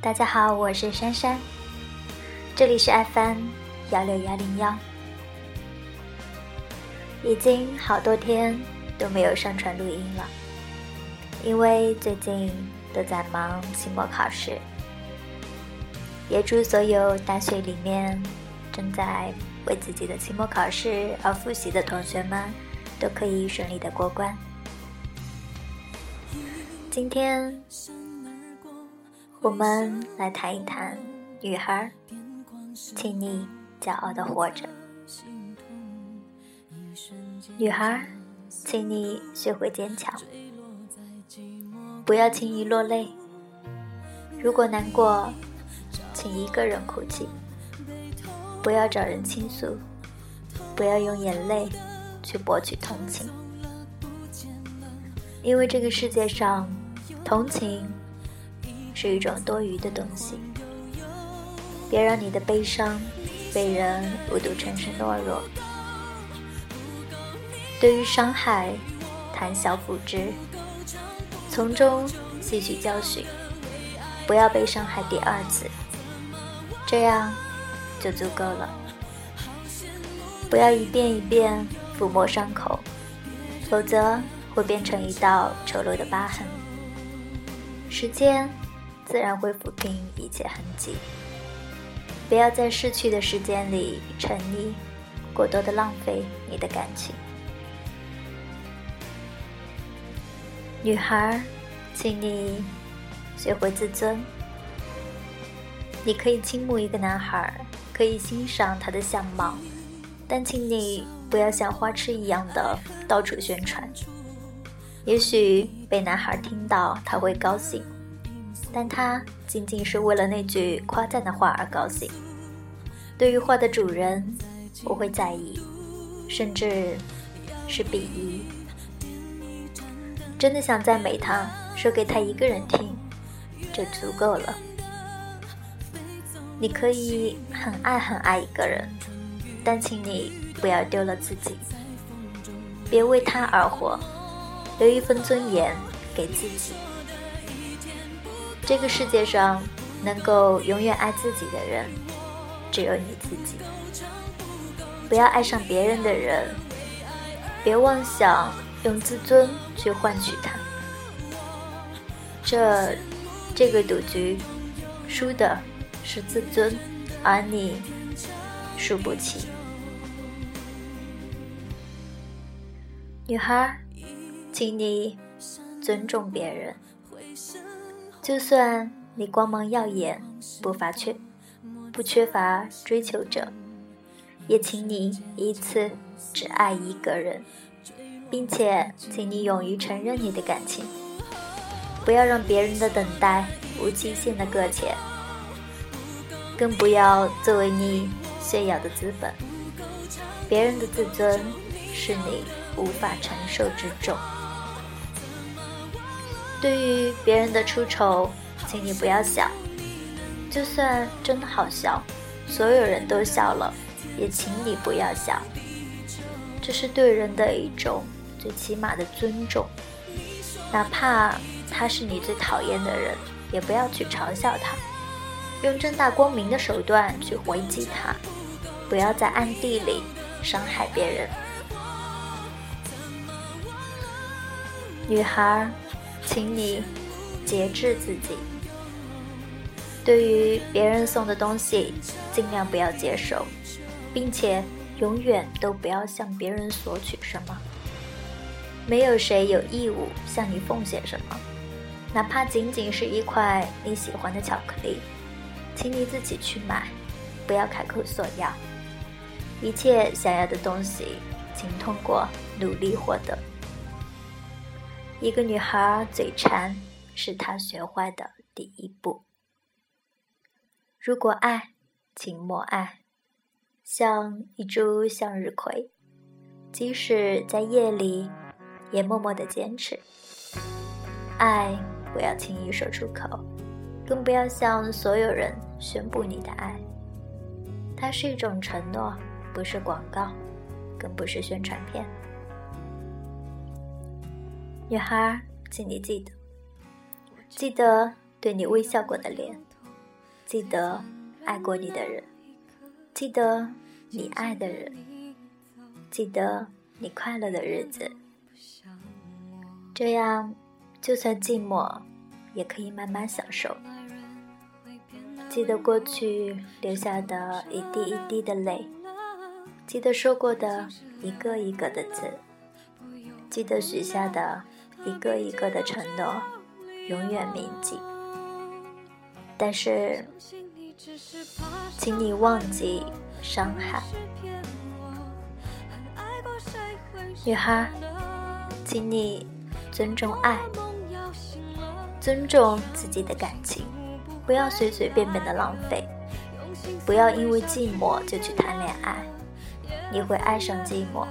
大家好，我是珊珊，这里是 FM 幺六幺零幺。已经好多天都没有上传录音了，因为最近都在忙期末考试。也祝所有大学里面正在为自己的期末考试而复习的同学们，都可以顺利的过关。今天。我们来谈一谈，女孩，请你骄傲的活着。女孩，请你学会坚强，不要轻易落泪。如果难过，请一个人哭泣，不要找人倾诉，不要用眼泪去博取同情，因为这个世界上，同情。是一种多余的东西，别让你的悲伤被人误读成是懦弱。对于伤害，谈笑不知，从中吸取教训，不要被伤害第二次，这样就足够了。不要一遍一遍抚摸伤口，否则会变成一道丑陋的疤痕。时间。自然会抚平一切痕迹。不要在逝去的时间里沉溺，过多的浪费你的感情。女孩，请你学会自尊。你可以倾慕一个男孩，可以欣赏他的相貌，但请你不要像花痴一样的到处宣传。也许被男孩听到，他会高兴。但他仅仅是为了那句夸赞的话而高兴。对于画的主人，我会在意，甚至是鄙夷。真的想赞美他，说给他一个人听，就足够了。你可以很爱很爱一个人，但请你不要丢了自己。别为他而活，留一份尊严给自己。这个世界上，能够永远爱自己的人，只有你自己。不要爱上别人的人，别妄想用自尊去换取他。这，这个赌局，输的是自尊，而你输不起。女孩，请你尊重别人。就算你光芒耀眼，不乏缺，不缺乏追求者，也请你一次只爱一个人，并且请你勇于承认你的感情，不要让别人的等待无期限的搁浅，更不要作为你炫耀的资本。别人的自尊是你无法承受之重。对于别人的出丑，请你不要笑。就算真的好笑，所有人都笑了，也请你不要笑。这是对人的一种最起码的尊重。哪怕他是你最讨厌的人，也不要去嘲笑他，用正大光明的手段去回击他，不要在暗地里伤害别人。女孩。请你节制自己。对于别人送的东西，尽量不要接受，并且永远都不要向别人索取什么。没有谁有义务向你奉献什么，哪怕仅仅是一块你喜欢的巧克力，请你自己去买，不要开口索要。一切想要的东西，请通过努力获得。一个女孩嘴馋，是她学坏的第一步。如果爱，请默爱，像一株向日葵，即使在夜里，也默默的坚持。爱不要轻易说出口，更不要向所有人宣布你的爱。它是一种承诺，不是广告，更不是宣传片。女孩，请你记得，记得对你微笑过的脸，记得爱过你的人，记得你爱的人，记得你快乐的日子。这样，就算寂寞，也可以慢慢享受。记得过去留下的一滴一滴的泪，记得说过的一个一个的字，记得许下的一个一个的承诺，永远铭记。但是，请你忘记伤害，女孩，请你尊重爱，尊重自己的感情，不要随随便便的浪费，不要因为寂寞就去谈恋爱，你会爱上寂寞。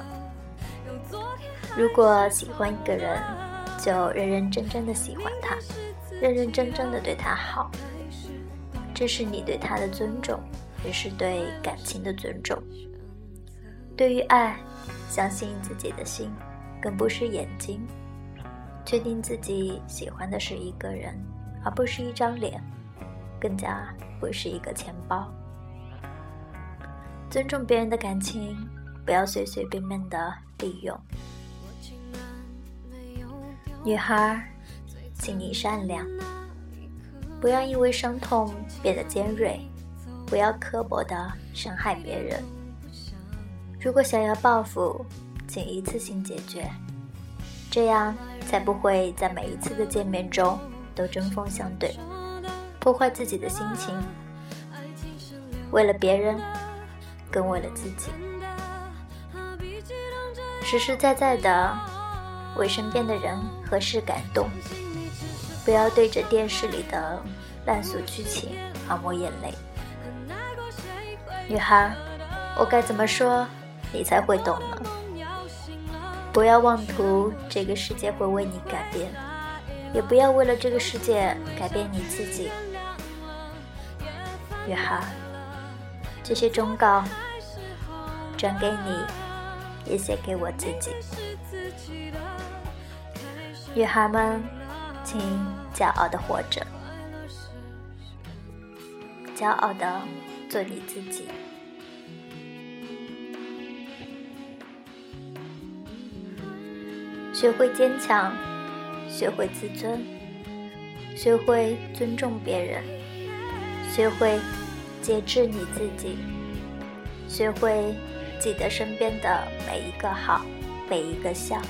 如果喜欢一个人，就认认真真的喜欢他，认认真真的对他好。这是你对他的尊重，也是对感情的尊重。对于爱，相信自己的心，更不是眼睛。确定自己喜欢的是一个人，而不是一张脸，更加不是一个钱包。尊重别人的感情，不要随随便便的利用。女孩，请你善良。不要因为伤痛变得尖锐，不要刻薄的伤害别人。如果想要报复，请一次性解决，这样才不会在每一次的见面中都针锋相对，破坏自己的心情。为了别人，更为了自己，实实在在的为身边的人和事感动。不要对着电视里的烂俗剧情而抹眼泪，女孩，我该怎么说你才会懂呢？不要妄图这个世界会为你改变，也不要为了这个世界改变你自己。女孩，这些忠告转给你，也写给我自己。女孩们。请骄傲的活着，骄傲的做你自己，学会坚强，学会自尊，学会尊重别人，学会节制你自己，学会记得身边的每一个好，每一个笑，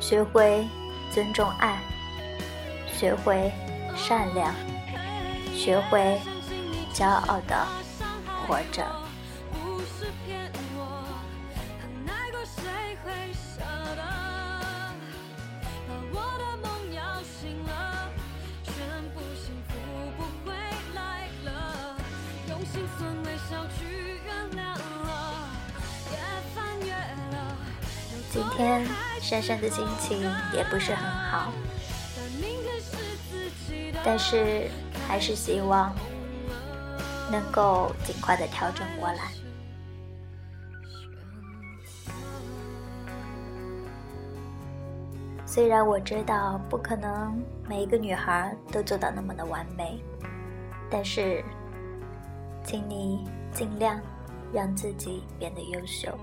学会。尊重爱，学会善良，学会骄傲的活着。今天珊珊的心情也不是很好，但是还是希望能够尽快的调整过来。虽然我知道不可能每一个女孩都做到那么的完美，但是，请你尽量让自己变得优秀。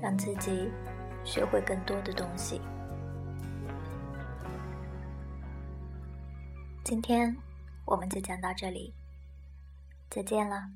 让自己学会更多的东西。今天我们就讲到这里，再见了。